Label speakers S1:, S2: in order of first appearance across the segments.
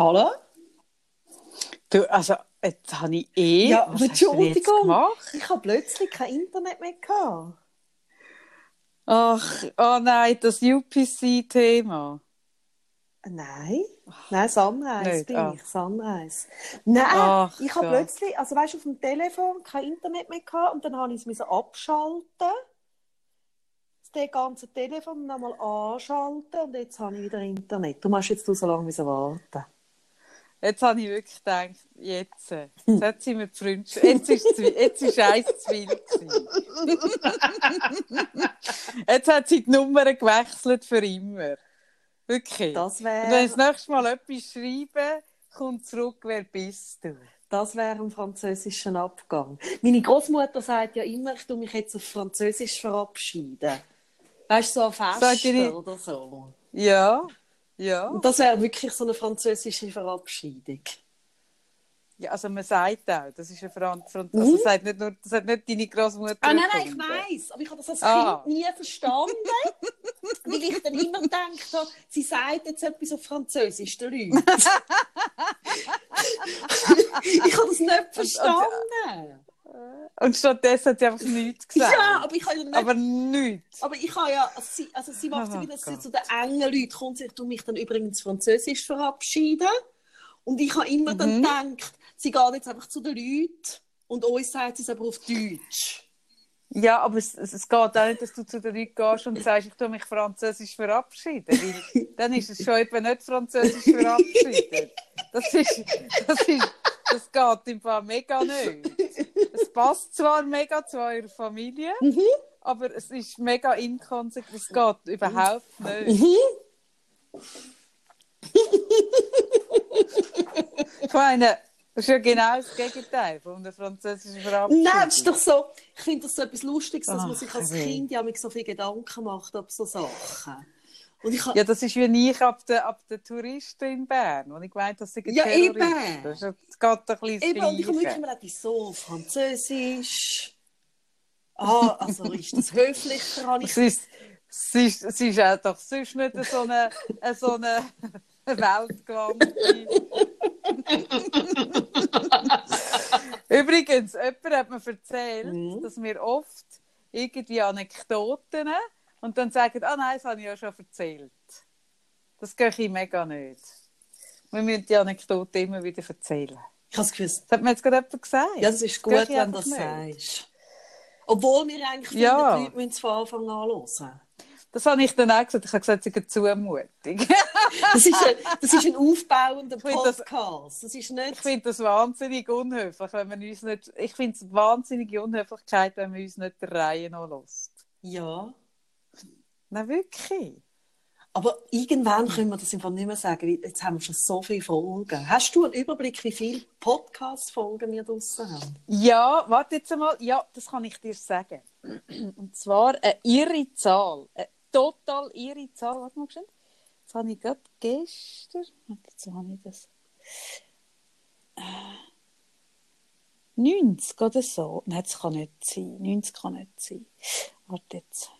S1: Hallo?
S2: Du, also, jetzt habe ich eh.
S1: Ja,
S2: was
S1: Entschuldigung.
S2: gemacht?
S1: Ich habe plötzlich kein Internet mehr gehabt.
S2: Ach, oh nein, das UPC-Thema.
S1: Nein, nein, Sunrise
S2: Nicht,
S1: bin
S2: ah.
S1: ich, Sunrise. Nein,
S2: Ach,
S1: ich habe
S2: Gott.
S1: plötzlich, also weißt du, auf dem Telefon kein Internet mehr gehabt und dann habe ich es abschalten. Das ganze Telefon nochmal anschalten und jetzt habe ich wieder Internet. Du musst jetzt so lange warten.
S2: Jetzt habe ich wirklich gedacht, jetzt, äh, jetzt hat sie mir die Freundschaft, jetzt ist es jetzt ist eins zu viel. Jetzt hat sie die Nummer gewechselt für immer. Wirklich.
S1: Das
S2: Und wenn das
S1: wäre
S2: nächste Mal etwas schreibe, kommt zurück, wer bist du?
S1: das wär ein französischer Abgang. Meine Großmutter sagt ja immer, ich tue mich jetzt auf Französisch verabschieden. Weißt du, so Festen
S2: nicht-
S1: oder so.
S2: Ja, ja.
S1: Und das wäre wirklich so eine französische Verabschiedung.
S2: Ja, also man sagt auch, das ist eine Fran Fran
S1: Mhm.
S2: also das, sagt nicht nur, das hat nicht deine Großmutter
S1: Ah, nein, nein, ich weiß, aber ich habe das als
S2: Ah.
S1: Kind nie verstanden, weil ich dann immer gedacht habe, sie sagt jetzt etwas auf Französisch den Leuten. ich habe das nicht verstanden.
S2: Und stattdessen hat sie einfach nichts gesagt.
S1: Ja, aber ich habe ja nicht...
S2: aber nichts.
S1: Aber ich habe ja, also sie, also sie macht
S2: Oh
S1: so wieder, dass sie zu den engen Leuten kommt, sie tut mich dann übrigens Französisch verabschieden. Und ich habe immer dann
S2: Mhm.
S1: gedacht, sie geht jetzt einfach zu den Leuten und uns sagt sie es aber auf Deutsch.
S2: Ja, aber es, es, geht auch nicht, dass du zu den Leuten gehst und sagst, ich tue mich französisch verabschieden. Weil dann ist es schon eben nicht französisch verabschieden. Das ist, das ist, das geht im Fall mega nicht. Es passt zwar mega zu eurer Familie,
S1: Mhm.
S2: aber es ist mega inkonsequent. Es geht überhaupt nicht.
S1: Mhm.
S2: Ich meine, das ist ja genau das Gegenteil von der französischen Verabschiedung.
S1: Nein, das ist doch so. Ich finde das so etwas Lustiges, dass man
S2: Ach,
S1: sich als. Kind ja so viele Gedanken macht ab so Sachen. Und ich ha-
S2: Ja, das ist wie ich ab den, ab den Touristen in Bern, wo ich gemeint habe, das
S1: Ja,
S2: Terroristen.
S1: eben.
S2: Das, geht ein bisschen
S1: eben, und ich habe wirklich immer gedacht, so Französisch. Ah, also ist das höflicher, habe ich
S2: Es ist, es, ist, es ist auch doch sonst nicht so eine, eine, so eine weltgewandte... Übrigens, jemand hat mir erzählt,
S1: Mhm.
S2: dass wir oft irgendwie Anekdoten und dann sagen, ah nein, das habe ich ja schon erzählt. Das gehe ich mega nicht. Wir müssen die Anekdote immer wieder erzählen.
S1: Ich habe das Gefühl,
S2: Das hat mir jetzt gerade jemand gesagt.
S1: ja, das ist gut,
S2: ich
S1: wenn du das sagst. Obwohl wir eigentlich finden,
S2: Ja.
S1: die Leute müssen es von Anfang an hören.
S2: Das habe ich dann auch gesagt. Ich habe gesagt, es ist eine Zumutung.
S1: Das ist ein, das ist ein aufbauender
S2: Ich das-
S1: Podcast. Das ist
S2: Ich
S1: nicht...
S2: finde das wahnsinnig unhöflich, wenn man uns nicht. Ich finde es wahnsinnige Unhöflichkeit, wenn man uns nicht der Reihe noch lässt.
S1: Ja.
S2: Nein, wirklich.
S1: Aber irgendwann können wir das einfach nicht mehr sagen, weil jetzt haben wir schon so viele Folgen. Hast du einen Überblick, wie viele Podcast-Folgen wir draussen haben?
S2: Ja, warte jetzt einmal. Ja, das kann ich dir sagen. Und zwar eine irre Zahl. Eine total irre Zahl. Warte mal schnell. Jetzt habe ich gerade gestern. Jetzt habe ich das. Äh, 90 oder so. Nein, das kann nicht sein. 90 kann nicht sein. Warte jetzt.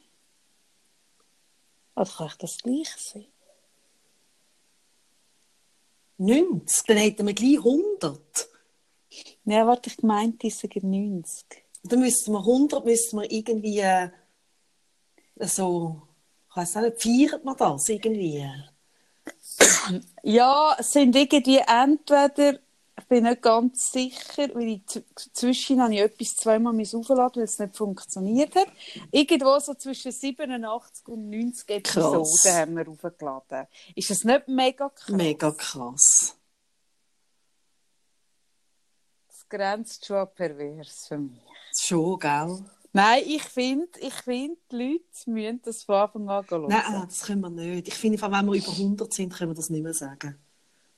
S2: Oder kann ich das gleich sein?
S1: 90? Dann hätten wir gleich 100.
S2: Ja, warte, ich meinte, es sind 90.
S1: Dann müssten wir 100 müssten wir irgendwie äh, so... Ich auch nicht, feiert man das irgendwie?
S2: Ja, es sind irgendwie entweder, bin nicht ganz sicher, weil ich zwischen habe ich etwas zweimal aufladen, weil es nicht funktioniert hat. Irgendwo so zwischen 87 und 90 Episoden
S1: Krass.
S2: haben wir aufgeladen. Ist das nicht mega krass?
S1: Mega krass.
S2: Das grenzt schon an pervers für mich.
S1: Schon, gell?
S2: Nein, ich finde, ich find, die Leute müssen das von Anfang an hören.
S1: Nein, das können wir nicht. Ich finde, wenn wir über 100 sind, können wir das nicht mehr sagen.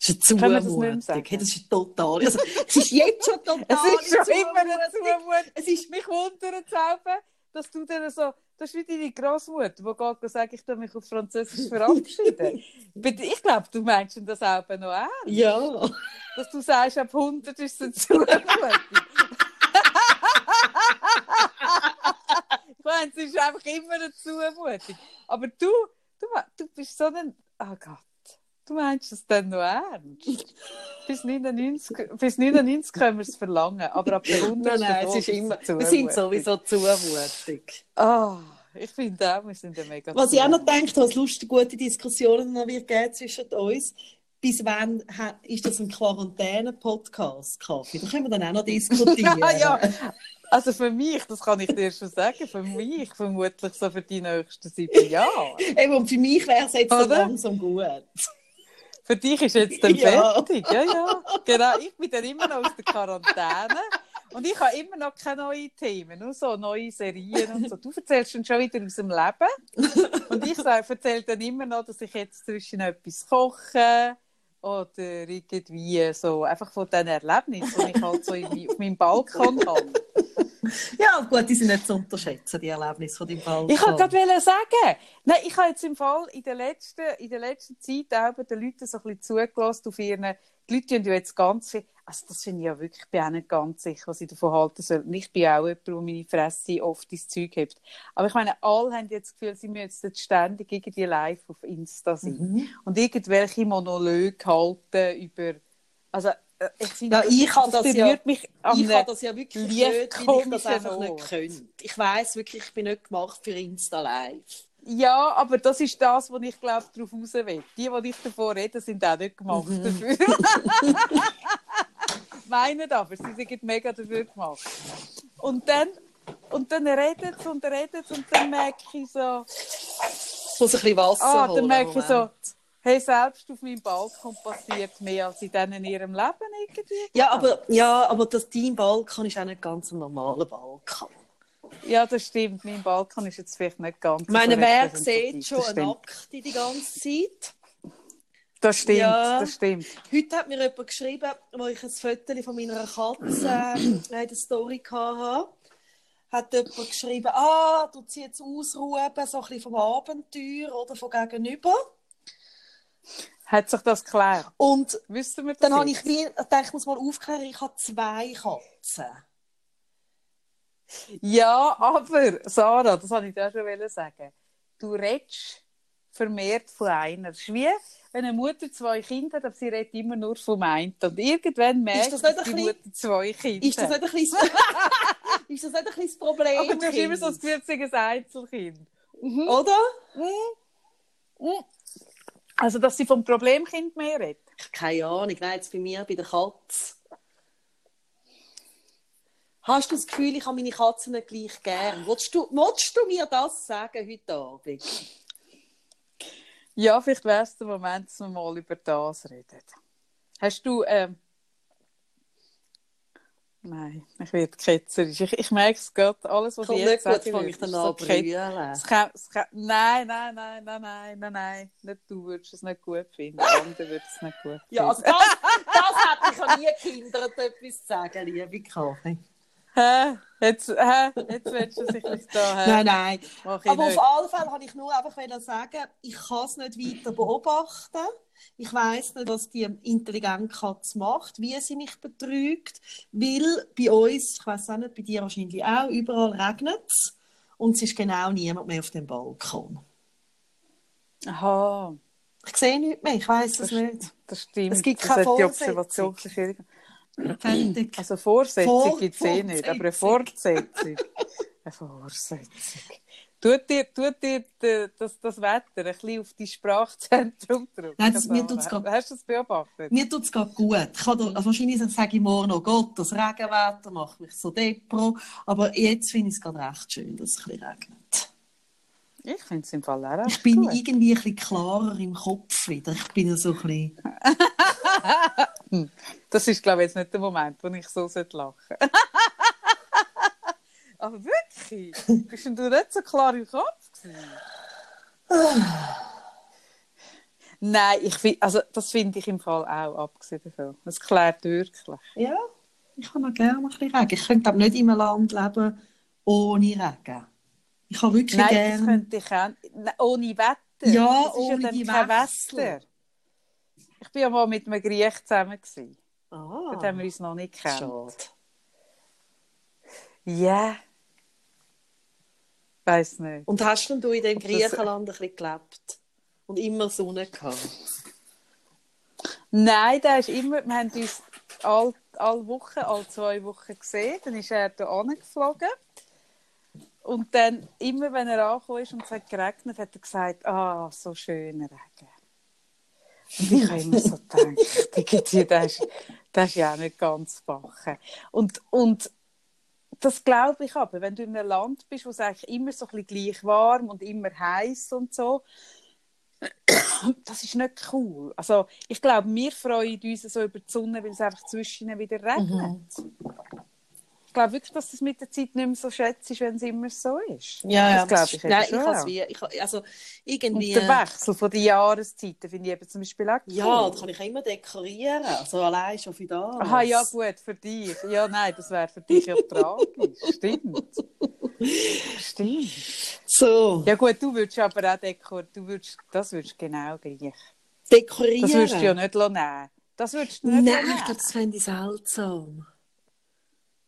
S1: Das ist eine Zumutung. Hey, das ist total... Also, es ist jetzt schon total
S2: Es ist schon
S1: eine
S2: immer eine
S1: Zumutung.
S2: Zumutung.
S1: Es ist
S2: Mich wundert es eben, dass du dann so, das ist wie deine Großmutter, die geht sagt, ich tue mich auf Französisch verabschieden. Ich glaube, du meinst das auch noch ernst.
S1: Ja.
S2: Dass du sagst, ab 100 ist es eine Zumutung. ich meine, es ist einfach immer eine Zumutung. Aber du, du, du bist so ein, oh Gott, Du meinst das dann noch ernst? bis 99, bis 99 können wir es verlangen, aber ab der 100.
S1: Nein, nein, es ist immer, wir sind sowieso zumutig.
S2: Ah, ich finde auch, wir sind ja mega
S1: Was ich auch noch denke, was lustige, gute Diskussionen noch wird geben zwischen uns. Bis wann ist das ein Quarantäne-Podcast, Kaffee? Da können wir dann auch noch diskutieren.
S2: ja, ja. Also für mich, das kann ich dir schon sagen, für mich vermutlich so für die nächsten sieben Jahre.
S1: Eben, und für mich wäre es jetzt so langsam gut.
S2: Für dich ist jetzt dann
S1: Ja.
S2: fertig. Ja, ja. Genau, ich bin dann immer noch aus der Quarantäne. Und ich habe immer noch keine neuen Themen, nur so neue Serien und so. Du erzählst dann schon wieder aus dem Leben. Und ich erzähle dann immer noch, dass ich jetzt zwischen etwas koche oder irgendwie so, einfach von diesen Erlebnissen, die ich halt so in, auf meinem Balkon habe.
S1: Ja, gut, die sind nicht zu unterschätzen, die Erlebnisse von deinem Balkon.
S2: Ich wollte gerade sagen, nein, ich habe jetzt im Fall in der letzten, in der letzten Zeit auch den Leuten so ein bisschen zugelassen auf ihren, die Leute tun jetzt ganz viel, also das finde ich ja wirklich, ich bin auch nicht ganz sicher, was ich davon halten soll. Und Ich bin auch jemand, der meine Fresse oft ins Zeug hebt. Aber ich meine, alle haben jetzt das Gefühl, sie müssen jetzt ständig irgendwie live auf Insta sein.
S1: Mhm.
S2: Und irgendwelche Monologe halten über, also ich finde,
S1: Ja, ich habe das ja-
S2: mich
S1: Ich kann das ja wirklich nicht, weil ich das einfach nicht
S2: Ort.
S1: könnte. Ich weiss wirklich, ich bin nicht gemacht für Insta Live.
S2: Ja, aber das ist das, was ich glaube, darauf raus will. Die, die ich davon rede, sind auch nicht gemacht
S1: Mhm.
S2: dafür. Meinen aber, sie sind mega dafür gemacht. Und dann, und dann redet es und redet es und dann merke ich so,
S1: Ich muss ein bisschen Wasser
S2: ah,
S1: holen.
S2: dann merke ich so. Hey, selbst auf meinem Balkon passiert mehr als in denen in ihrem Leben irgendwie.
S1: Ja, aber, ja, aber das, dein Balkon ist auch nicht ganz ein normaler Balkon.
S2: Ja, das stimmt. Mein Balkon ist jetzt vielleicht nicht ganz
S1: Ich meine, wer sieht schon eine. Akte die ganze Zeit?
S2: Das stimmt,
S1: Ja.
S2: das stimmt.
S1: Heute hat mir jemand geschrieben, wo ich ein Foto von meiner Katze äh, in der Story hatte. Hat jemand geschrieben, ah, du ziehst jetzt ausruhen, so ein bisschen vom Abenteuer oder von gegenüber.
S2: Hat sich das geklärt?
S1: Und
S2: Wissen wir das
S1: dann habe ich wie, ich dachte, ich muss mal aufklären, ich habe zwei Katzen.
S2: Ja, aber, Sarah, das wollte ich dir auch schon sagen. Du redest vermehrt von einer. Das ist wie, wenn eine Mutter zwei Kinder hat, aber sie redet immer nur vom einen. Und irgendwann merkt
S1: das nicht
S2: dass
S1: ein
S2: die Mutter zwei Kinder
S1: Ist das nicht ein bisschen, ist das nicht ein das Problem?
S2: Aber du hast immer so das
S1: Kind?
S2: Gefühl, sie ist ein Einzelkind.
S1: Oder?
S2: Also, dass sie vom Problemkind mehr redet.
S1: Keine Ahnung, nein, jetzt bei mir, bei der Katze. Hast du das Gefühl, ich habe meine Katzen nicht gleich gern? Willst du, willst du mir das sagen heute Abend?
S2: Ja, vielleicht wäre es der Moment, dass wir mal über das reden. Hast du, ähm... Nein, ich werde ketzerisch. Ich, ich merke es gerade, alles, was
S1: Kommt
S2: ich jetzt sage,
S1: fange ich dann an
S2: so nein, nein, nein, nein, nein, nein, nein, nicht du würdest es nicht gut finden. Andere würden es nicht gut
S1: Ja, also
S2: finden.
S1: das, das hätte ich ja nie Kindern etwas zu sagen, liebe Kaffee.
S2: Hä? Jetzt, hä? Jetzt willst du sich nicht da, hä?
S1: Nein, nein. Aber
S2: nicht.
S1: auf alle Fälle wollte ich nur einfach sagen, ich kann es nicht weiter beobachten. Ich weiß nicht, was die intelligente Katze macht, wie sie mich betrügt, weil bei uns, ich weiß auch nicht, bei dir wahrscheinlich auch, überall regnet es und es ist genau niemand mehr auf dem Balkon.
S2: Aha,
S1: Ich sehe nichts mehr, ich weiß es
S2: Das-
S1: nicht.
S2: das stimmt.
S1: Es gibt
S2: das
S1: keine
S2: hat die
S1: Fortsetzung.
S2: Observation.
S1: Fertig.
S2: Also Vorsetzung
S1: Vor-
S2: gibt es eh nicht, aber eine
S1: Fortsetzung.
S2: Eine Fortsetzung. Tut dir, tut dir de- das, das Wetter ein bisschen auf dein Sprachzentrum drücken?
S1: Nein, das- mir tut's grad-
S2: Hast du das beobachtet?
S1: Mir tut es gerade gut. Ich kann da, also wahrscheinlich sage ich morgen noch, Gott, das Regenwetter macht mich so depro. Aber jetzt finde ich es gerade recht schön, dass es ein bisschen regnet.
S2: Ich finde es im Fall auch
S1: Ich bin
S2: gut.
S1: irgendwie ein bisschen klarer im Kopf wieder. Ich bin so ein bisschen...
S2: Das ist, glaube ich, jetzt nicht der Moment, wo ich so lachen sollte. Aber wirklich? Bist denn du nicht so klar im Kopf? gewesen? Nein, ich find, also, das finde ich im Fall auch, abgesehen davon. Es klärt wirklich.
S1: Ja, ich habe noch gerne ein bisschen Regen. Ich könnte aber nicht in einem Land leben ohne Regen. Ich habe wirklich
S2: Nein, das
S1: gerne...
S2: könnte ich auch. Ohne Wetter.
S1: Ja,
S2: das ist
S1: ohne
S2: ja kein
S1: Wechsel.
S2: Wetter. Ich war ja mal mit einem Griech zusammen. Gewesen.
S1: Ah,
S2: Dort haben wir uns noch nicht gekannt.
S1: schade.
S2: Ja. Weiß nicht.
S1: Und hast denn du in dem
S2: Ob das-
S1: Griechenland ein bisschen gelebt? Und immer Sonne gehabt?
S2: Nein, der ist immer, wir haben uns alle, alle Wochen, alle zwei Wochen gesehen. Dann ist er hier angeflogen. Und dann, immer wenn er angekommen ist und es hat geregnet, hat er gesagt, ah, so schöner Regen. Und ich habe immer so gedacht, das ist, ist ja auch nicht ganz bachen. Und, und das glaube ich aber, wenn du in einem Land bist, wo es eigentlich immer so ein bisschen gleich warm und immer heiß und so, das ist nicht cool. Also ich glaube, wir freuen uns so über die Sonne, weil es einfach zwischen wieder regnet. Mhm ich glaube wirklich, dass das mit der Zeit nicht mehr so schätzt, wenn es immer so ist.
S1: Ja,
S2: das glaube ich.
S1: Nein, ich habe wie, ich, also irgendwie...
S2: Und der Wechsel von den Jahreszeiten finde ich eben zum Beispiel auch cool.
S1: Ja, da kann ich immer dekorieren, also allein schon für das.
S2: Aha, ja gut, für dich. Ja, nein, das wäre für dich ja tragisch. Stimmt. Stimmt.
S1: So.
S2: Ja gut, du würdest aber auch dekorieren, du würdest, das würdest genau gleich.
S1: Dekorieren?
S2: Das würdest du ja nicht nehmen. Das würdest du
S1: nicht Nein, ich glaube, das fände ich seltsam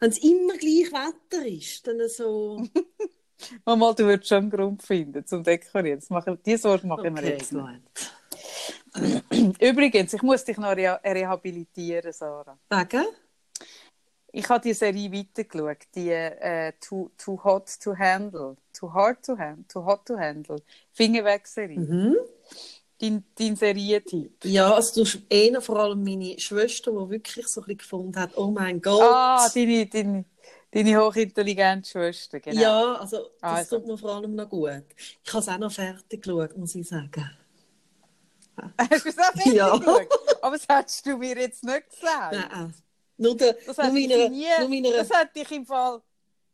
S1: wenn es immer gleich Wetter ist, dann so...
S2: Mama, du würdest schon einen Grund finden zum Dekorieren. Das mache, diese Sorge mache ich mir jetzt nicht. Übrigens, ich muss dich noch re rehabilitieren, Sarah.
S1: Wegen?
S2: Ich habe die Serie weitergeschaut, die äh, too, too Hot to Handle, Too Hard to Handle, Too Hot to Handle, Fingerweg-Serie.
S1: Mhm
S2: dein, dein Serientipp?
S1: Ja, also du hast eher vor allem meine Schwester, die wirklich so ein bisschen gefunden hat, oh mein Gott.
S2: Ah, deine, deine, deine hochintelligente Schwester, genau.
S1: Ja, also das also. tut mir vor allem noch gut. Ich habe es auch noch fertig geschaut, muss ich sagen.
S2: Hast du es auch fertig ja. geschaut? Aber das hättest du mir jetzt nicht gesagt.
S1: Nein. Nur, der,
S2: das, nur
S1: meiner,
S2: nie,
S1: nur meiner...
S2: das hätte ich im Fall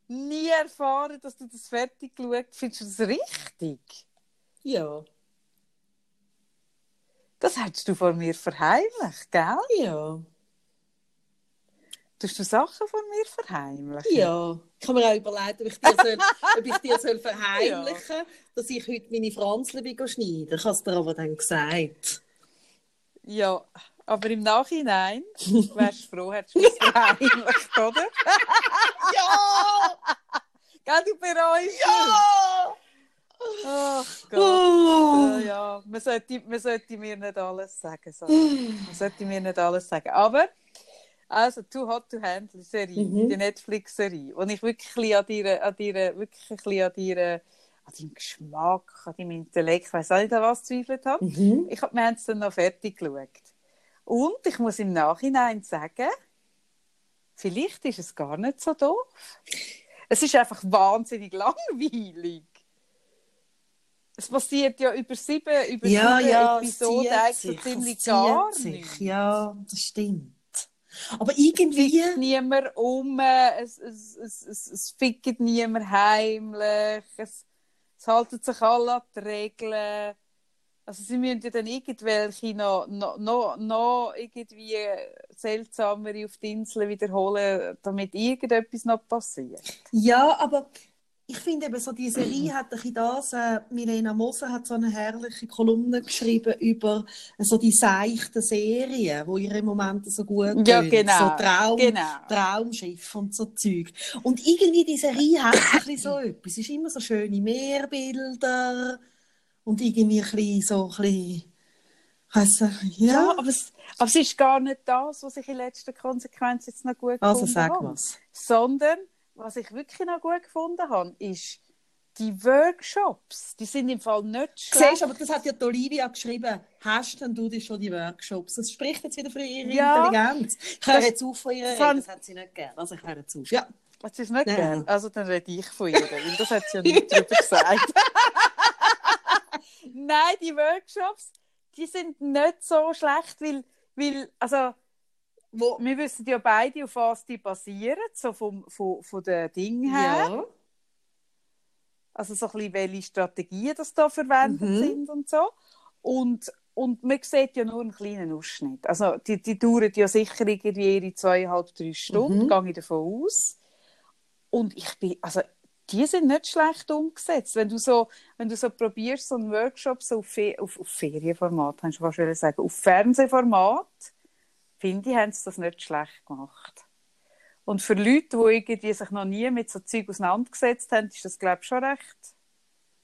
S2: nie erfahren, dass du das fertig geschaut hast. Findest du das richtig?
S1: Ja.
S2: Das hättest du von mir verheimlicht, gell?
S1: Ja.
S2: Tust du Sachen von mir verheimlichen?
S1: Ja. Ich habe mir auch überlegt, ob ich dir, soll, ob ich dir soll verheimlichen soll, ja. dass ich heute meine Franzle schneide. Ich habe es dir aber dann gesagt.
S2: Ja, aber im Nachhinein wärst du froh, hättest du es verheimlicht, oder?
S1: ja!
S2: Gell, du bereust
S1: Ja!
S2: Ach Gott. Oh. Ja, ja. Man, sollte, man sollte mir nicht alles sagen. So. Man sollte mir nicht alles sagen. Aber, also, Too Hot to Handle Serie, mhm. die Netflix-Serie, wo ich wirklich an dir, an dir, wirklich ein an dir, an deinem Geschmack, an deinem Intellekt, ich weiß nicht, an was zweifelt habe. Mhm. Ich, haben es dann noch fertig geschaut. Und ich muss im Nachhinein sagen, vielleicht ist es gar nicht so doof. Es ist einfach wahnsinnig langweilig es passiert ja über sieben, über
S1: ja,
S2: sieben
S1: ja,
S2: Episoden eigentlich ziemlich gar nicht.
S1: Ja, das stimmt. Aber irgendwie...
S2: Es niemand um, es, es, es, es, es fickt niemand heimlich, es, es halten sich alle an die Regeln. Also sie müssen ja dann irgendwelche noch, noch, noch, noch irgendwie seltsamere auf die Insel wiederholen, damit irgendetwas noch passiert.
S1: Ja, aber ich finde eben so, die Serie hat ein das, äh, Milena Moser hat so eine herrliche Kolumne geschrieben über äh, so die seichten Serien, wo ihre Momente so gut
S2: ja, genau,
S1: so Traum,
S2: genau.
S1: Traumschiff und so Zeug. Und irgendwie die Serie hat ein bisschen so etwas. Es ist immer so schöne Meerbilder und irgendwie ein bisschen so ein bisschen also, ja.
S2: ja, aber, es, aber es ist gar nicht das, was ich in letzter Konsequenz jetzt noch gut
S1: also, sag. Was.
S2: Sondern was ich wirklich noch gut gefunden habe, ist die Workshops. Die sind im Fall nicht schlecht.
S1: Siehst, aber das hat ja die Olivia geschrieben. Hast denn du die schon die Workshops? Das spricht jetzt wieder für ihre
S2: ja,
S1: Intelligenz. Ich höre jetzt auf von ihr das hat sie nicht gern. Also ich höre jetzt auf. Ja.
S2: Hat sie es nicht gern? Also dann rede ich von ihr, weil das hat sie ja nicht drüber gesagt. Nein, die Workshops, die sind nicht so schlecht, weil, weil also wo, wir wissen ja beide, auf was die basieren, so vom, von, von den Dingen her. Ja. Also so ein bisschen, welche Strategien das da verwendet mhm. sind und so. Und, und man sieht ja nur einen kleinen Ausschnitt. Also die, die dauern ja sicher irgendwie ihre zweieinhalb, drei Stunden, mhm. gehe ich davon aus. Und ich bin, also die sind nicht schlecht umgesetzt. Wenn du so, wenn du so probierst, so einen Workshop so auf, Fe auf, auf Ferienformat, kannst du fast sagen, auf Fernsehformat, finde ich, haben sie das nicht schlecht gemacht. Und für Leute, die irgendwie sich noch nie mit so Zeug auseinandergesetzt haben, ist das, glaube ich, schon recht,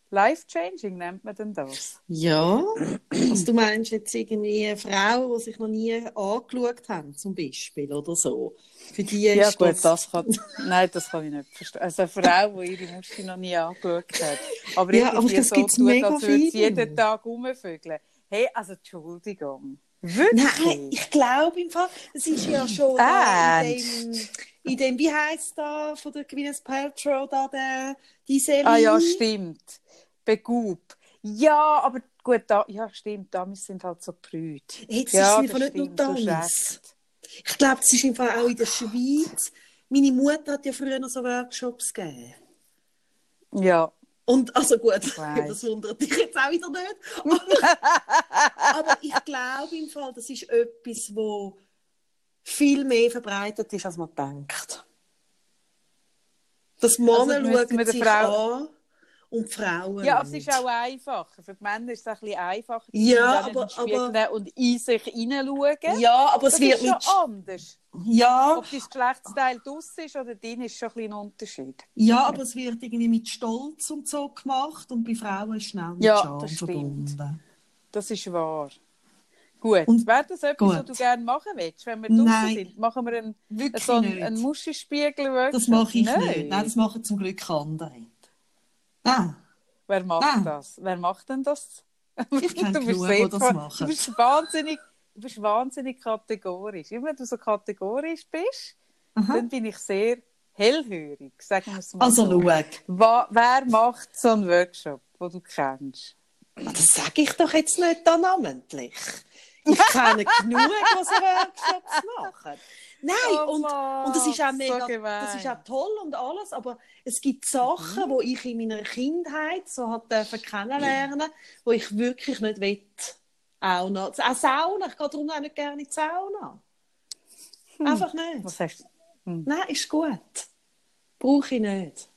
S2: Life-changing nennt man denn das?
S1: Ja, also du meinst jetzt irgendwie Frauen, die sich noch nie angeschaut haben, zum Beispiel, oder so. Für die
S2: Ja
S1: ist
S2: gut,
S1: das...
S2: das kann, nein, das kann ich nicht verstehen. Also eine Frau, die ihre Muschi noch nie angeschaut hat, aber
S1: Ja, aber das
S2: so
S1: gibt's
S2: tut,
S1: mega
S2: als würde sie jeden Tag rumvögeln. Hey, also Entschuldigung. Wirklich?
S1: Nein, ich glaube im Fall, es ist ja schon da in dem, in dem, wie heisst da von der Gwyneth Paltrow da, der, die Serie?
S2: Ah ja, stimmt. Begub. Ja, aber gut, da, ja, stimmt, Damis sind halt so prüd.
S1: Jetzt
S2: Ja,
S1: ist es nicht nur Damis.
S2: recht.
S1: Ich glaube, es ist im Fall auch in der Schweiz. Meine Mutter hat ja früher noch so Workshops gegeben.
S2: Ja,
S1: Und, also gut, das wundert dich jetzt auch wieder nicht. Aber, aber ich glaube im Fall, das ist etwas, wo viel mehr verbreitet ist, als man denkt. Das Männer
S2: Also, müssten wir
S1: schauen sich
S2: Frau-
S1: an und die Frauen
S2: ja aber es
S1: nicht.
S2: ist auch einfacher. Für die Männer ist es ein bisschen einfacher.
S1: Ja, aber-
S2: nehmen und in sich hineinschauen.
S1: Ja, aber es
S2: das
S1: wird
S2: ist schon
S1: mit...
S2: anders.
S1: Ja,
S2: Ob dein Geschlechtsteil draus ist oder drin, ist schon ein bisschen ein Unterschied.
S1: ja, aber es wird irgendwie mit Stolz und so gemacht und bei Frauen ist schnell mit
S2: Ja,
S1: Scham
S2: das
S1: verbunden.
S2: Das ist wahr. Gut,
S1: Und-
S2: wäre das etwas, was du gerne machen willst, wenn wir draußen
S1: Nein.
S2: sind? Machen wir einen,
S1: Wirklich
S2: so einen,
S1: nicht.
S2: einen Muschispiegel
S1: Das mache ich nicht. Nein, das machen zum Glück andere. Ah,
S2: Wer macht
S1: Ah.
S2: das? Wer macht denn das?
S1: Ich kenn
S2: Du bist
S1: genug, das machen.
S2: Du bist wahnsinnig, du bist wahnsinnig kategorisch. Immer wenn du so kategorisch bist,
S1: aha.
S2: dann bin ich sehr hellhörig, sagen wir es mal
S1: Also
S2: so.
S1: schau,
S2: wer macht so einen Workshop, den du kennst?
S1: Das sage ich doch jetzt nicht da namentlich. Ich kenne genug, die so Workshops machen. Nein,
S2: Oh
S1: und,
S2: Mann,
S1: und das ist auch
S2: so
S1: mega,
S2: gemein.
S1: das ist auch toll und alles, aber es gibt Sachen, wo ich in meiner Kindheit so hat kennenlernen, wo ich wirklich nicht will. Auch noch. Auch Sauna, ich gehe darum auch nicht gerne in die Sauna. Einfach nicht.
S2: Was hast du?
S1: Nein, ist gut. Brauche ich nicht.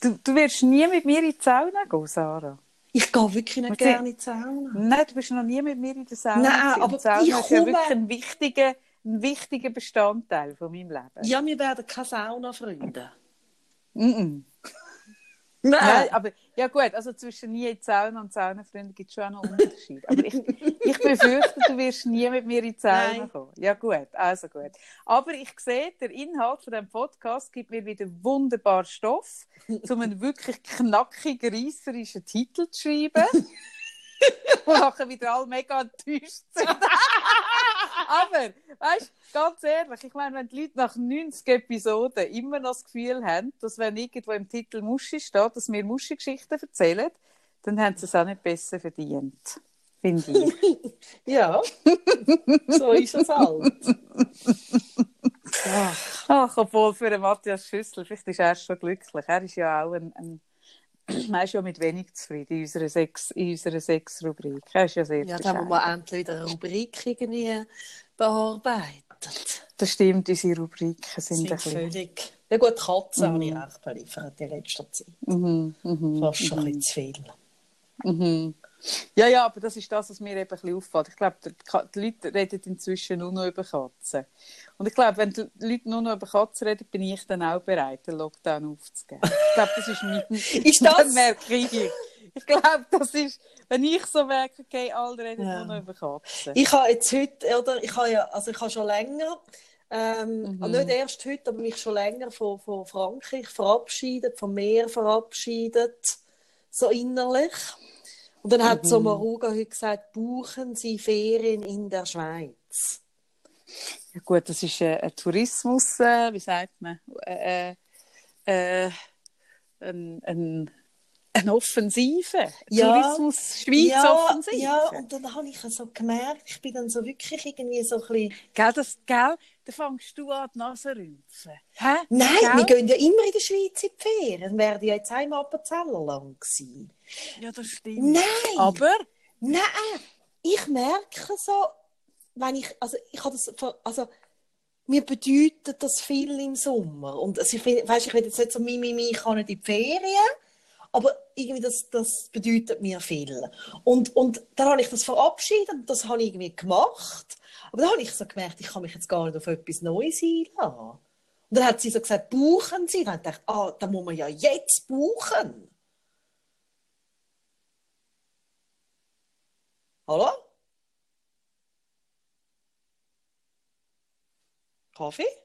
S2: du? Du wirst nie mit mir in die Sauna gehen, Sarah.
S1: Ich gehe wirklich nicht gerne in die Sauna.
S2: Nein, du bist noch nie mit mir in der Sauna.
S1: Nein, aber
S2: Sauna
S1: ich
S2: ist ja
S1: komme-
S2: wirklich ein wichtiger, ein wichtiger Bestandteil von meinem Leben.
S1: Ja, wir werden keine Sauna-Freunde.
S2: Mm Nein, aber ja gut, also zwischen nie in die Sauna und Saunafreunde gibt es schon noch Unterschied. Aber ich, ich befürchte, du wirst nie mit mir in die Sauna
S1: Nein.
S2: kommen. Ja gut, also gut. Aber ich sehe, der Inhalt von dem Podcast gibt mir wieder wunderbar Stoff, um einen wirklich knackigen, reisserischen Titel zu schreiben. wo nachher wieder alle mega enttäuscht sind. Aber, weißt du, ganz ehrlich, ich meine, wenn die Leute nach 90 Episoden immer noch das Gefühl haben, dass wenn irgendwo im Titel Muschi steht, dass wir Muschi-Geschichten erzählen, dann haben sie es auch nicht besser verdient. Finde ich.
S1: Ja, so ist es halt. Ja.
S2: Ach, obwohl für den Matthias Schüssel, vielleicht ist er schon glücklich. Er ist ja auch ein, ein er ist ja mit wenig zufrieden in unserer Sex, in unserer Sex-Rubrik. Er ist ja sehr
S1: Ja, da haben wir mal endlich wieder eine Rubrik irgendwie bearbeitet.
S2: Das stimmt, unsere Rubriken sind,
S1: Sind
S2: ein bisschen...
S1: völlig... Ja gut, Katzen
S2: Mhm.
S1: habe ich echt beliefert in letzter Zeit.
S2: Mhm, mhm,
S1: Fast schon ein
S2: mhm.
S1: bisschen zu viel.
S2: Mhm. Ja, ja, aber das ist das, was mir eben ein bisschen auffällt. Ich glaube, die, Leute reden inzwischen nur noch über Katzen. Und ich glaube, wenn die Leute nur noch über Katzen reden, bin ich dann auch bereit, den Lockdown aufzugeben. Ich glaube, das ist mein...
S1: Ist das-
S2: merke ich. Ich glaube, das ist... Wenn ich so merke, okay, alle reden
S1: Ja.
S2: nur noch über Katzen.
S1: Ich habe jetzt heute, oder ich habe ja, also ich habe schon länger, ähm,
S2: Mhm.
S1: nicht erst heute, aber mich schon länger von, von Frankreich verabschiedet, vom Meer verabschiedet, so innerlich. Und dann hat so
S2: Mhm.
S1: Maruga heute gesagt, buchen Sie Ferien in der Schweiz.
S2: Ja, gut, das ist äh, ein Tourismus, äh, wie sagt man, äh, äh, ein, ein, eine Offensive.
S1: Ja,
S2: Tourismus Schweiz-Offensive.
S1: ja, und dann habe ich so gemerkt, ich bin dann so wirklich irgendwie so ein bisschen...
S2: Gell, das, gell, da fängst du an, die Nase rümpfen. Hä?
S1: Nein,
S2: Gell?
S1: wir gehen ja immer in der Schweiz in die Ferien. Dann werden ja jetzt einmal Appenzeller lang gewesen.
S2: Ja, das stimmt.
S1: Nein!
S2: Aber,
S1: Nein, ich merke so, wenn ich, also ich habe das, also mir bedeutet das viel im Sommer und also ich weißt, ich will jetzt nicht so mi, mi, mi, ich kann nicht in die Ferien, aber irgendwie das, das bedeutet mir viel. Und, und dann habe ich das verabschiedet, und das habe ich irgendwie gemacht. Aber dann habe ich so gemerkt, ich kann mich jetzt gar nicht auf etwas Neues einladen. Und dann hat sie so gesagt, buchen Sie. Und dann dachte ich, ah, da muss man ja jetzt buchen. Hallo? Kaffee?